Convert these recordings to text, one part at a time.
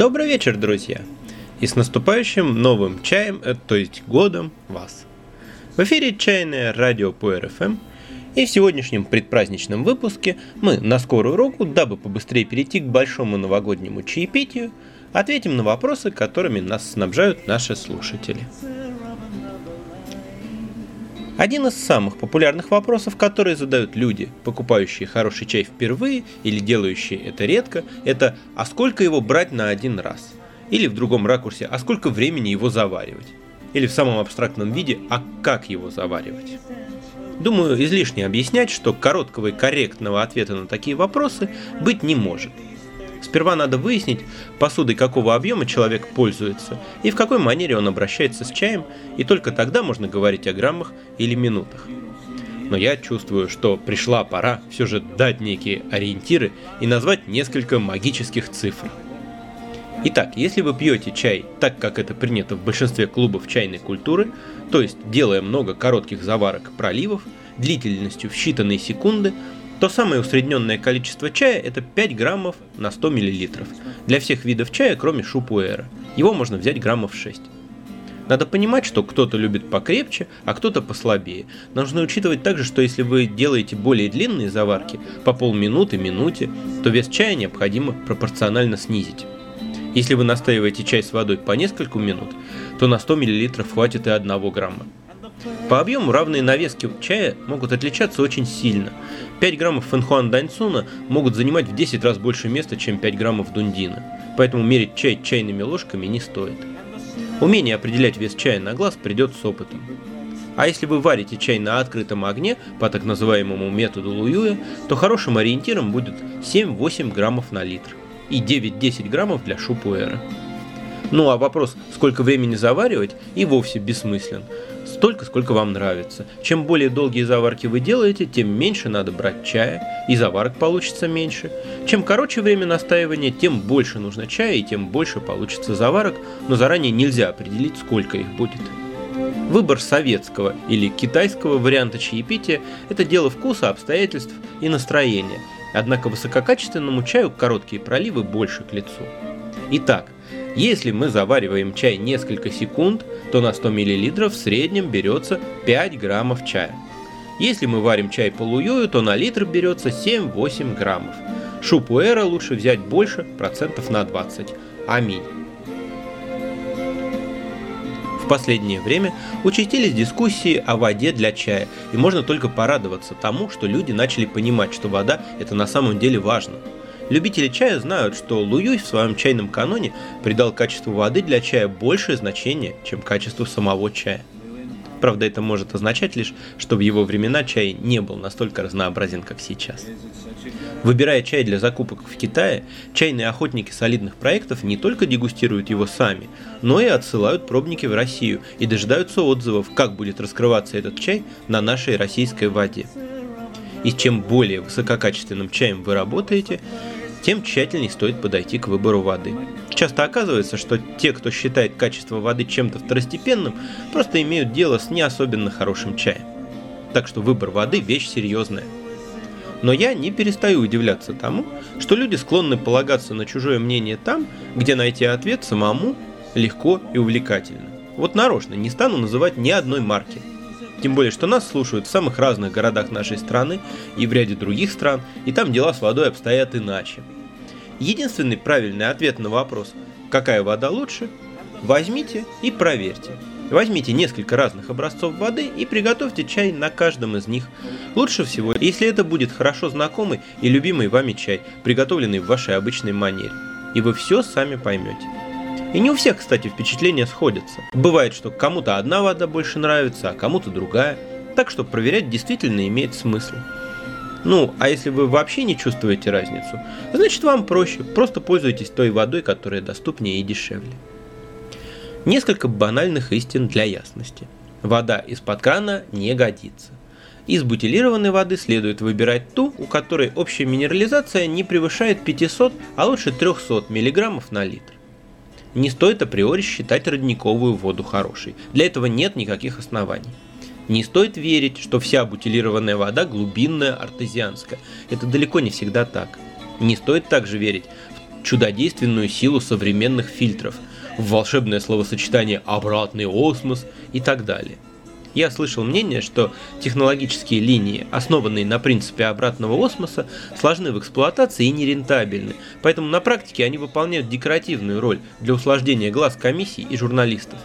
Добрый вечер, друзья! И с наступающим новым чаем, э, то есть годом вас! В эфире чайное радио по РФМ, и в сегодняшнем предпраздничном выпуске мы на скорую руку, дабы побыстрее перейти к большому новогоднему чаепитию, ответим на вопросы, которыми нас снабжают наши слушатели. Один из самых популярных вопросов, которые задают люди, покупающие хороший чай впервые или делающие это редко, это «а сколько его брать на один раз?» Или в другом ракурсе «а сколько времени его заваривать?» Или в самом абстрактном виде «а как его заваривать?» Думаю, излишне объяснять, что короткого и корректного ответа на такие вопросы быть не может – Сперва надо выяснить, посудой какого объема человек пользуется и в какой манере он обращается с чаем, и только тогда можно говорить о граммах или минутах. Но я чувствую, что пришла пора все же дать некие ориентиры и назвать несколько магических цифр. Итак, если вы пьете чай так, как это принято в большинстве клубов чайной культуры, то есть делая много коротких заварок проливов, длительностью в считанные секунды, то самое усредненное количество чая это 5 граммов на 100 миллилитров. Для всех видов чая, кроме шупуэра. Его можно взять граммов 6. Надо понимать, что кто-то любит покрепче, а кто-то послабее. Нужно учитывать также, что если вы делаете более длинные заварки, по полминуты, минуте, то вес чая необходимо пропорционально снизить. Если вы настаиваете чай с водой по несколько минут, то на 100 мл хватит и 1 грамма. По объему равные навески чая могут отличаться очень сильно. 5 граммов фэнхуан даньцуна могут занимать в 10 раз больше места, чем 5 граммов дундина, поэтому мерить чай чайными ложками не стоит. Умение определять вес чая на глаз придет с опытом. А если вы варите чай на открытом огне по так называемому методу Луюя, то хорошим ориентиром будет 7-8 граммов на литр и 9-10 граммов для шупуэра. Ну а вопрос, сколько времени заваривать, и вовсе бессмыслен столько, сколько вам нравится. Чем более долгие заварки вы делаете, тем меньше надо брать чая, и заварок получится меньше. Чем короче время настаивания, тем больше нужно чая, и тем больше получится заварок, но заранее нельзя определить, сколько их будет. Выбор советского или китайского варианта чаепития – это дело вкуса, обстоятельств и настроения. Однако высококачественному чаю короткие проливы больше к лицу. Итак, если мы завариваем чай несколько секунд, то на 100 мл в среднем берется 5 граммов чая. Если мы варим чай полуёю, то на литр берется 7-8 граммов. Шупуэра лучше взять больше, процентов на 20. Аминь. В последнее время участились дискуссии о воде для чая, и можно только порадоваться тому, что люди начали понимать, что вода – это на самом деле важно – Любители чая знают, что Луюй в своем чайном каноне придал качеству воды для чая большее значение, чем качеству самого чая. Правда, это может означать лишь, что в его времена чай не был настолько разнообразен, как сейчас. Выбирая чай для закупок в Китае, чайные охотники солидных проектов не только дегустируют его сами, но и отсылают пробники в Россию и дожидаются отзывов, как будет раскрываться этот чай на нашей российской воде. И чем более высококачественным чаем вы работаете, тем тщательнее стоит подойти к выбору воды. Часто оказывается, что те, кто считает качество воды чем-то второстепенным, просто имеют дело с не особенно хорошим чаем. Так что выбор воды – вещь серьезная. Но я не перестаю удивляться тому, что люди склонны полагаться на чужое мнение там, где найти ответ самому легко и увлекательно. Вот нарочно не стану называть ни одной марки. Тем более, что нас слушают в самых разных городах нашей страны и в ряде других стран, и там дела с водой обстоят иначе. Единственный правильный ответ на вопрос «какая вода лучше?» возьмите и проверьте. Возьмите несколько разных образцов воды и приготовьте чай на каждом из них. Лучше всего, если это будет хорошо знакомый и любимый вами чай, приготовленный в вашей обычной манере. И вы все сами поймете. И не у всех, кстати, впечатления сходятся. Бывает, что кому-то одна вода больше нравится, а кому-то другая. Так что проверять действительно имеет смысл. Ну, а если вы вообще не чувствуете разницу, значит вам проще, просто пользуйтесь той водой, которая доступнее и дешевле. Несколько банальных истин для ясности. Вода из-под крана не годится. Из бутилированной воды следует выбирать ту, у которой общая минерализация не превышает 500, а лучше 300 мг на литр не стоит априори считать родниковую воду хорошей. Для этого нет никаких оснований. Не стоит верить, что вся бутилированная вода глубинная, артезианская. Это далеко не всегда так. Не стоит также верить чудодейственную силу современных фильтров, в волшебное словосочетание «обратный осмос» и так далее. Я слышал мнение, что технологические линии, основанные на принципе обратного осмоса, сложны в эксплуатации и нерентабельны, поэтому на практике они выполняют декоративную роль для усложнения глаз комиссий и журналистов.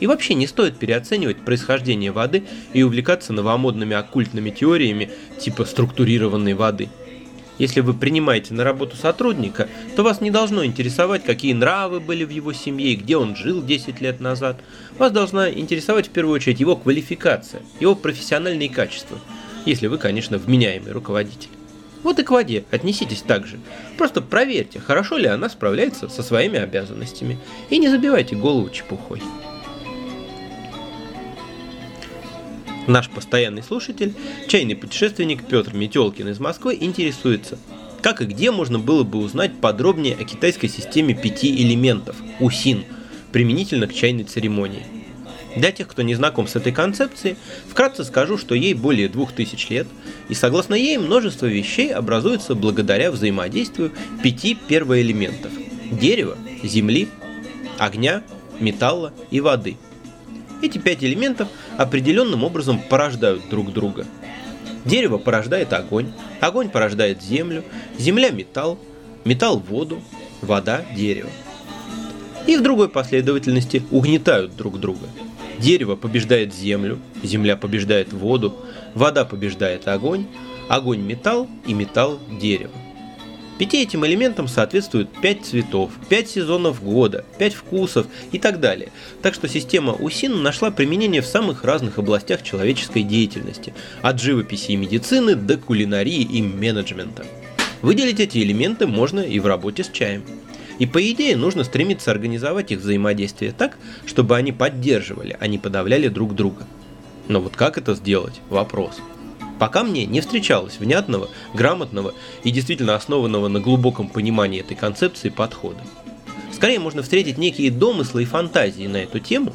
И вообще не стоит переоценивать происхождение воды и увлекаться новомодными оккультными теориями типа структурированной воды – если вы принимаете на работу сотрудника, то вас не должно интересовать, какие нравы были в его семье и где он жил 10 лет назад. Вас должна интересовать в первую очередь его квалификация, его профессиональные качества, если вы, конечно, вменяемый руководитель. Вот и к воде отнеситесь так же. Просто проверьте, хорошо ли она справляется со своими обязанностями. И не забивайте голову чепухой. Наш постоянный слушатель, чайный путешественник Петр Метелкин из Москвы интересуется, как и где можно было бы узнать подробнее о китайской системе пяти элементов – УСИН, применительно к чайной церемонии. Для тех, кто не знаком с этой концепцией, вкратце скажу, что ей более двух тысяч лет, и согласно ей множество вещей образуется благодаря взаимодействию пяти первоэлементов – дерева, земли, огня, металла и воды – эти пять элементов определенным образом порождают друг друга. Дерево порождает огонь, огонь порождает землю, земля – металл, металл – воду, вода – дерево. И в другой последовательности угнетают друг друга. Дерево побеждает землю, земля побеждает воду, вода побеждает огонь, огонь – металл и металл – дерево. Пяти этим элементам соответствуют пять цветов, пять сезонов года, пять вкусов и так далее. Так что система УСИН нашла применение в самых разных областях человеческой деятельности, от живописи и медицины до кулинарии и менеджмента. Выделить эти элементы можно и в работе с чаем. И по идее нужно стремиться организовать их взаимодействие так, чтобы они поддерживали, а не подавляли друг друга. Но вот как это сделать? Вопрос. Пока мне не встречалось внятного, грамотного и действительно основанного на глубоком понимании этой концепции подхода. Скорее можно встретить некие домыслы и фантазии на эту тему,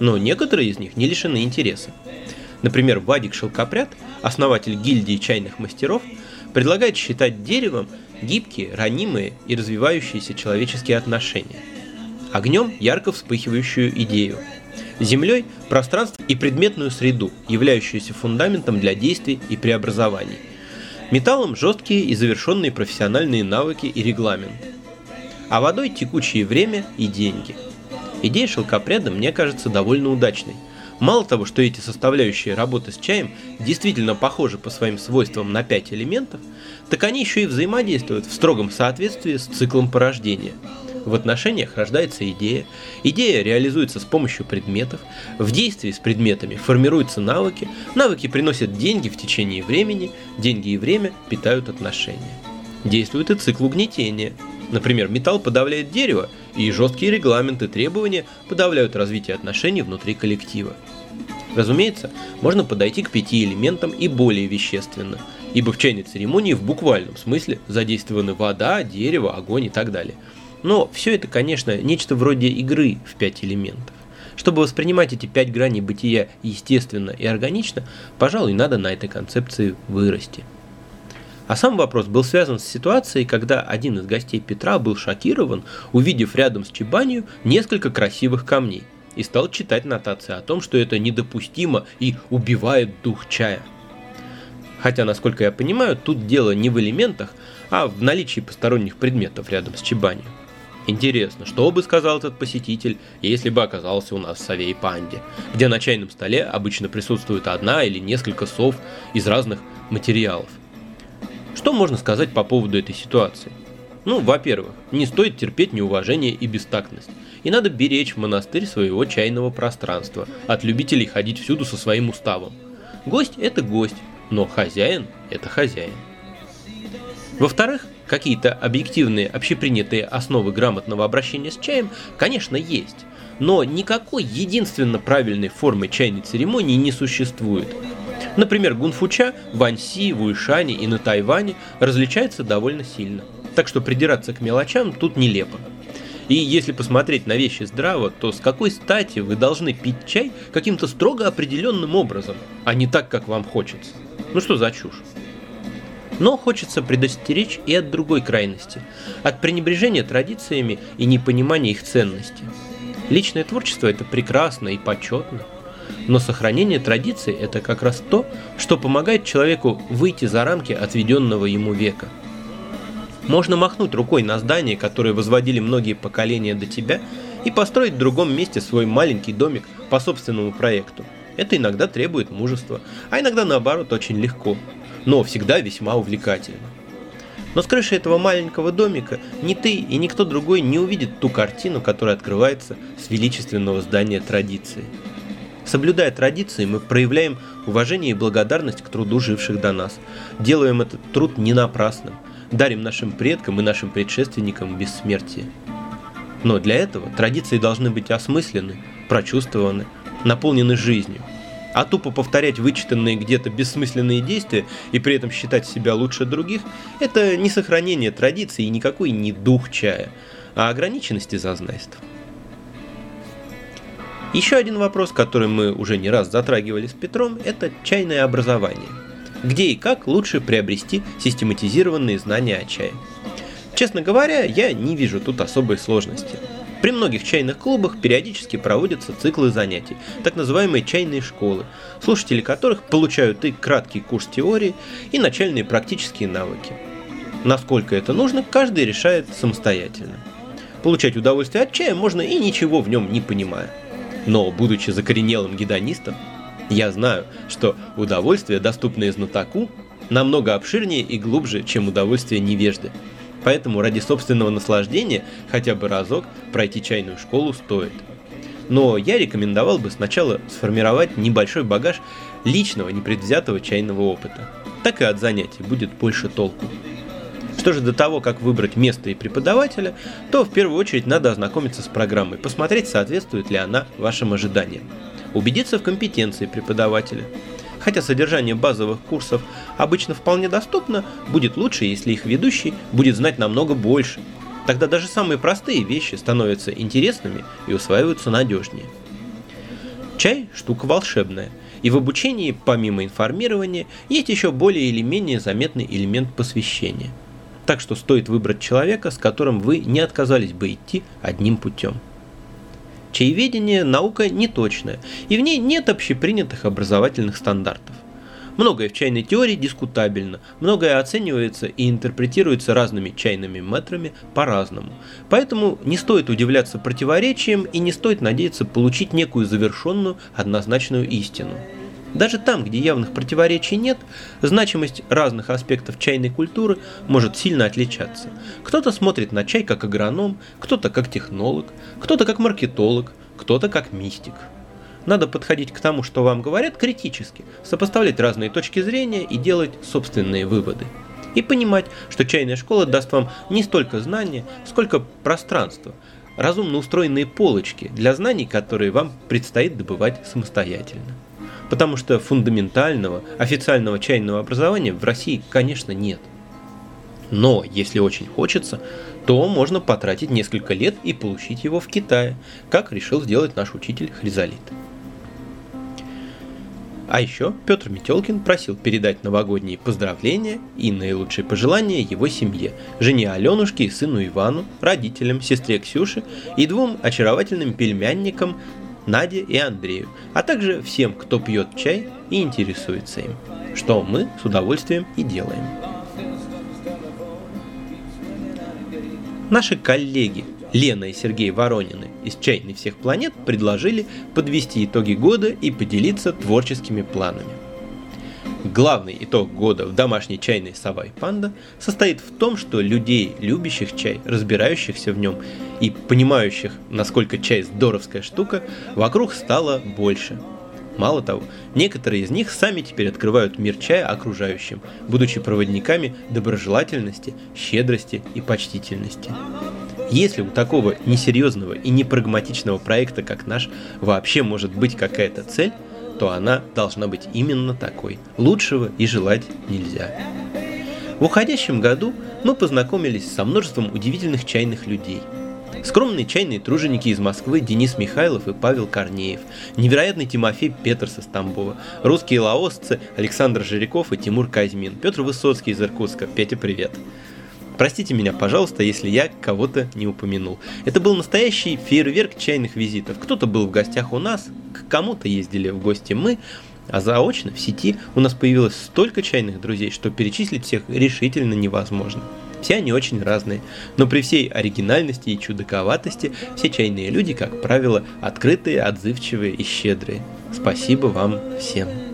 но некоторые из них не лишены интереса. Например, Вадик Шелкопряд, основатель гильдии чайных мастеров, предлагает считать деревом гибкие, ранимые и развивающиеся человеческие отношения. Огнем ярко вспыхивающую идею – Землей – пространство и предметную среду, являющуюся фундаментом для действий и преобразований. Металлом – жесткие и завершенные профессиональные навыки и регламент. А водой – текучее время и деньги. Идея шелкопряда мне кажется довольно удачной. Мало того, что эти составляющие работы с чаем действительно похожи по своим свойствам на пять элементов, так они еще и взаимодействуют в строгом соответствии с циклом порождения – в отношениях рождается идея, идея реализуется с помощью предметов, в действии с предметами формируются навыки, навыки приносят деньги в течение времени, деньги и время питают отношения. Действует и цикл угнетения. Например, металл подавляет дерево, и жесткие регламенты и требования подавляют развитие отношений внутри коллектива. Разумеется, можно подойти к пяти элементам и более вещественно, ибо в чайной церемонии в буквальном смысле задействованы вода, дерево, огонь и так далее – но все это, конечно, нечто вроде игры в пять элементов. Чтобы воспринимать эти пять граней бытия естественно и органично, пожалуй, надо на этой концепции вырасти. А сам вопрос был связан с ситуацией, когда один из гостей Петра был шокирован, увидев рядом с Чебанью несколько красивых камней, и стал читать нотации о том, что это недопустимо и убивает дух чая. Хотя, насколько я понимаю, тут дело не в элементах, а в наличии посторонних предметов рядом с Чебанью. Интересно, что бы сказал этот посетитель, если бы оказался у нас в Совей Панде, где на чайном столе обычно присутствует одна или несколько сов из разных материалов. Что можно сказать по поводу этой ситуации? Ну, во-первых, не стоит терпеть неуважение и бестактность. И надо беречь монастырь своего чайного пространства от любителей ходить всюду со своим уставом. Гость – это гость, но хозяин – это хозяин. Во-вторых, какие-то объективные общепринятые основы грамотного обращения с чаем, конечно, есть. Но никакой единственно правильной формы чайной церемонии не существует. Например, гунфуча в Аньси, в Уишане и на Тайване различается довольно сильно. Так что придираться к мелочам тут нелепо. И если посмотреть на вещи здраво, то с какой стати вы должны пить чай каким-то строго определенным образом, а не так, как вам хочется? Ну что за чушь? Но хочется предостеречь и от другой крайности, от пренебрежения традициями и непонимания их ценности. Личное творчество – это прекрасно и почетно, но сохранение традиций – это как раз то, что помогает человеку выйти за рамки отведенного ему века. Можно махнуть рукой на здание, которое возводили многие поколения до тебя, и построить в другом месте свой маленький домик по собственному проекту. Это иногда требует мужества, а иногда наоборот очень легко – но всегда весьма увлекательно. Но с крыши этого маленького домика ни ты и никто другой не увидит ту картину, которая открывается с величественного здания традиции. Соблюдая традиции, мы проявляем уважение и благодарность к труду живших до нас, делаем этот труд не напрасным, дарим нашим предкам и нашим предшественникам бессмертие. Но для этого традиции должны быть осмыслены, прочувствованы, наполнены жизнью – а тупо повторять вычитанные где-то бессмысленные действия и при этом считать себя лучше других – это не сохранение традиции и никакой не дух чая, а ограниченность и зазнайство. Еще один вопрос, который мы уже не раз затрагивали с Петром, это чайное образование. Где и как лучше приобрести систематизированные знания о чае? Честно говоря, я не вижу тут особой сложности – при многих чайных клубах периодически проводятся циклы занятий, так называемые чайные школы, слушатели которых получают и краткий курс теории, и начальные практические навыки. Насколько это нужно, каждый решает самостоятельно. Получать удовольствие от чая можно и ничего в нем не понимая. Но, будучи закоренелым гедонистом, я знаю, что удовольствие, доступное знатоку, намного обширнее и глубже, чем удовольствие невежды. Поэтому ради собственного наслаждения хотя бы разок пройти чайную школу стоит. Но я рекомендовал бы сначала сформировать небольшой багаж личного непредвзятого чайного опыта. Так и от занятий будет больше толку. Что же до того, как выбрать место и преподавателя, то в первую очередь надо ознакомиться с программой, посмотреть, соответствует ли она вашим ожиданиям. Убедиться в компетенции преподавателя – Хотя содержание базовых курсов обычно вполне доступно, будет лучше, если их ведущий будет знать намного больше. Тогда даже самые простые вещи становятся интересными и усваиваются надежнее. Чай – штука волшебная, и в обучении, помимо информирования, есть еще более или менее заметный элемент посвящения. Так что стоит выбрать человека, с которым вы не отказались бы идти одним путем. Чаеведение – наука неточная, и в ней нет общепринятых образовательных стандартов. Многое в чайной теории дискутабельно, многое оценивается и интерпретируется разными чайными метрами по-разному. Поэтому не стоит удивляться противоречиям и не стоит надеяться получить некую завершенную однозначную истину. Даже там, где явных противоречий нет, значимость разных аспектов чайной культуры может сильно отличаться. Кто-то смотрит на чай как агроном, кто-то как технолог, кто-то как маркетолог, кто-то как мистик. Надо подходить к тому, что вам говорят, критически, сопоставлять разные точки зрения и делать собственные выводы. И понимать, что чайная школа даст вам не столько знания, сколько пространства, разумно устроенные полочки для знаний, которые вам предстоит добывать самостоятельно потому что фундаментального, официального чайного образования в России, конечно, нет. Но, если очень хочется, то можно потратить несколько лет и получить его в Китае, как решил сделать наш учитель Хризалит. А еще Петр Метелкин просил передать новогодние поздравления и наилучшие пожелания его семье, жене Аленушке и сыну Ивану, родителям, сестре Ксюше и двум очаровательным пельмянникам Наде и Андрею, а также всем, кто пьет чай и интересуется им, что мы с удовольствием и делаем. Наши коллеги Лена и Сергей Воронины из «Чайной всех планет» предложили подвести итоги года и поделиться творческими планами. Главный итог года в домашней чайной «Сова и панда» состоит в том, что людей, любящих чай, разбирающихся в нем и понимающих, насколько чай здоровская штука, вокруг стало больше. Мало того, некоторые из них сами теперь открывают мир чая окружающим, будучи проводниками доброжелательности, щедрости и почтительности. Если у такого несерьезного и непрагматичного проекта, как наш, вообще может быть какая-то цель, то она должна быть именно такой. Лучшего и желать нельзя. В уходящем году мы познакомились со множеством удивительных чайных людей. Скромные чайные труженики из Москвы Денис Михайлов и Павел Корнеев, невероятный Тимофей Петерс из Тамбова, русские лаосцы Александр Жиряков и Тимур Казьмин, Петр Высоцкий из Иркутска. Петя, привет! Простите меня, пожалуйста, если я кого-то не упомянул. Это был настоящий фейерверк чайных визитов. Кто-то был в гостях у нас, к кому-то ездили в гости мы, а заочно в сети у нас появилось столько чайных друзей, что перечислить всех решительно невозможно. Все они очень разные, но при всей оригинальности и чудаковатости все чайные люди, как правило, открытые, отзывчивые и щедрые. Спасибо вам всем.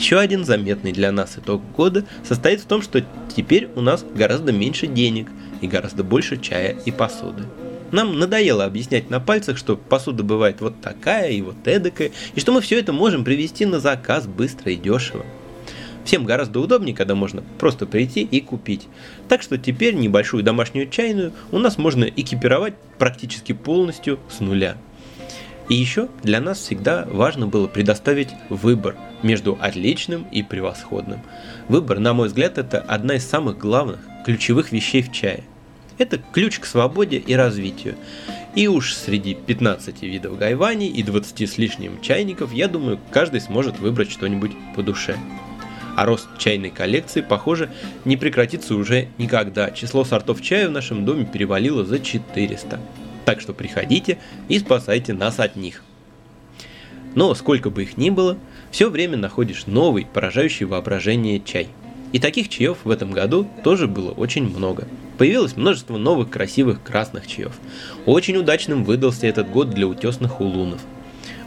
Еще один заметный для нас итог года состоит в том, что теперь у нас гораздо меньше денег и гораздо больше чая и посуды. Нам надоело объяснять на пальцах, что посуда бывает вот такая и вот эдакая, и что мы все это можем привезти на заказ быстро и дешево. Всем гораздо удобнее, когда можно просто прийти и купить. Так что теперь небольшую домашнюю чайную у нас можно экипировать практически полностью с нуля. И еще для нас всегда важно было предоставить выбор между отличным и превосходным. Выбор, на мой взгляд, это одна из самых главных, ключевых вещей в чае. Это ключ к свободе и развитию. И уж среди 15 видов гайвани и 20 с лишним чайников, я думаю, каждый сможет выбрать что-нибудь по душе. А рост чайной коллекции, похоже, не прекратится уже никогда. Число сортов чая в нашем доме перевалило за 400. Так что приходите и спасайте нас от них. Но сколько бы их ни было, все время находишь новый, поражающий воображение чай. И таких чаев в этом году тоже было очень много – Появилось множество новых красивых красных чаев. Очень удачным выдался этот год для утесных улунов.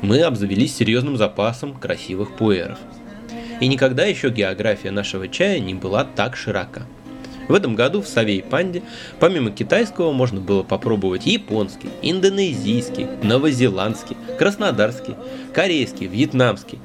Мы обзавелись серьезным запасом красивых пуэров. И никогда еще география нашего чая не была так широка. В этом году в Саве и Панде помимо китайского можно было попробовать японский, индонезийский, новозеландский, краснодарский, корейский, вьетнамский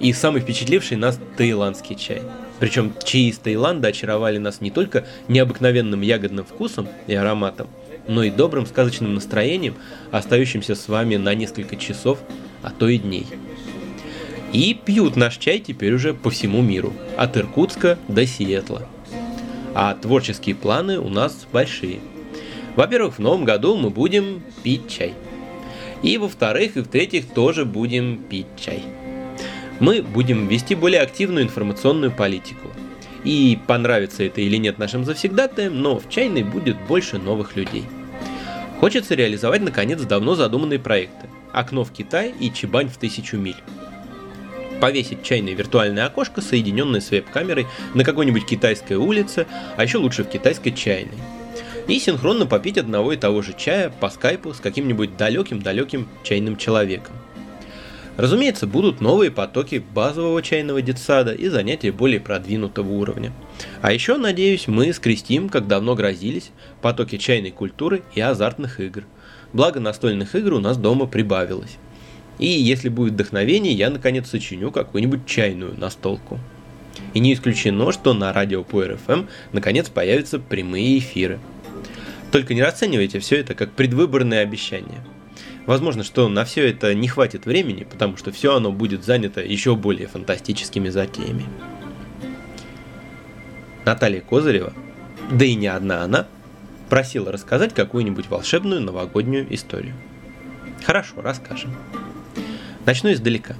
и самый впечатливший нас таиландский чай – причем чаи из Таиланда очаровали нас не только необыкновенным ягодным вкусом и ароматом, но и добрым сказочным настроением, остающимся с вами на несколько часов, а то и дней. И пьют наш чай теперь уже по всему миру, от Иркутска до Сиэтла. А творческие планы у нас большие. Во-первых, в новом году мы будем пить чай. И во-вторых, и в-третьих, тоже будем пить чай мы будем вести более активную информационную политику. И понравится это или нет нашим завсегдатаям, но в чайной будет больше новых людей. Хочется реализовать наконец давно задуманные проекты «Окно в Китай» и «Чебань в тысячу миль». Повесить чайное виртуальное окошко, соединенное с веб-камерой на какой-нибудь китайской улице, а еще лучше в китайской чайной. И синхронно попить одного и того же чая по скайпу с каким-нибудь далеким-далеким чайным человеком. Разумеется, будут новые потоки базового чайного детсада и занятия более продвинутого уровня. А еще, надеюсь, мы скрестим, как давно грозились, потоки чайной культуры и азартных игр. Благо настольных игр у нас дома прибавилось. И если будет вдохновение, я наконец сочиню какую-нибудь чайную настолку. И не исключено, что на радио по РФМ наконец появятся прямые эфиры. Только не расценивайте все это как предвыборные обещания – Возможно, что на все это не хватит времени, потому что все оно будет занято еще более фантастическими затеями. Наталья Козырева, да и не одна она, просила рассказать какую-нибудь волшебную новогоднюю историю. Хорошо, расскажем. Начну издалека.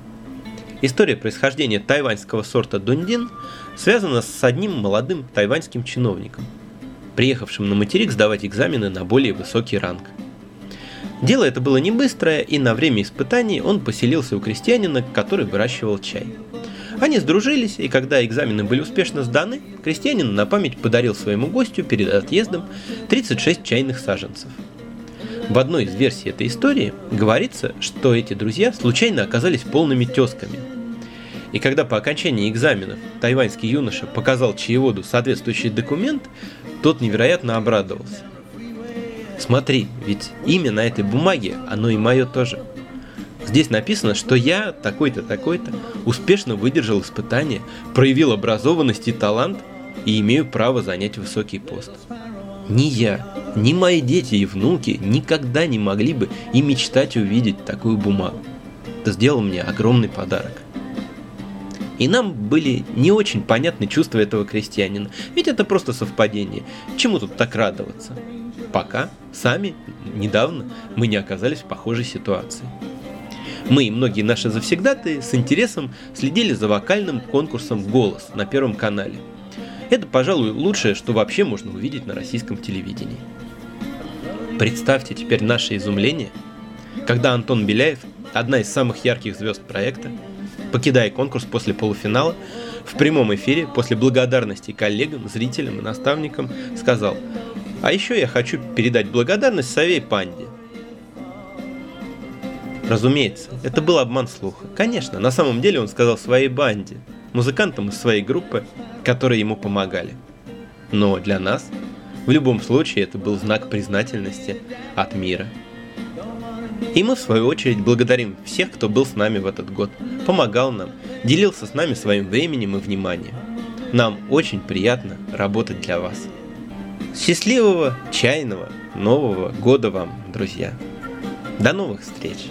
История происхождения тайваньского сорта дундин связана с одним молодым тайваньским чиновником, приехавшим на материк сдавать экзамены на более высокий ранг – Дело это было не быстрое, и на время испытаний он поселился у крестьянина, который выращивал чай. Они сдружились, и когда экзамены были успешно сданы, крестьянин на память подарил своему гостю перед отъездом 36 чайных саженцев. В одной из версий этой истории говорится, что эти друзья случайно оказались полными тесками. И когда по окончании экзаменов тайваньский юноша показал чаеводу соответствующий документ, тот невероятно обрадовался. Смотри, ведь имя на этой бумаге, оно и мое тоже. Здесь написано, что я, такой-то, такой-то, успешно выдержал испытание, проявил образованность и талант и имею право занять высокий пост. Ни я, ни мои дети и внуки никогда не могли бы и мечтать увидеть такую бумагу. Ты сделал мне огромный подарок. И нам были не очень понятны чувства этого крестьянина, ведь это просто совпадение. Чему тут так радоваться? Пока сами недавно мы не оказались в похожей ситуации. Мы и многие наши завсегдаты с интересом следили за вокальным конкурсом «Голос» на Первом канале. Это, пожалуй, лучшее, что вообще можно увидеть на российском телевидении. Представьте теперь наше изумление, когда Антон Беляев, одна из самых ярких звезд проекта, покидая конкурс после полуфинала, в прямом эфире после благодарности коллегам, зрителям и наставникам сказал «А еще я хочу передать благодарность Савей Панде, Разумеется, это был обман слуха. Конечно, на самом деле он сказал своей банде, музыкантам из своей группы, которые ему помогали. Но для нас, в любом случае, это был знак признательности от мира. И мы, в свою очередь, благодарим всех, кто был с нами в этот год, помогал нам, делился с нами своим временем и вниманием. Нам очень приятно работать для вас. Счастливого, чайного, нового года вам, друзья! До новых встреч!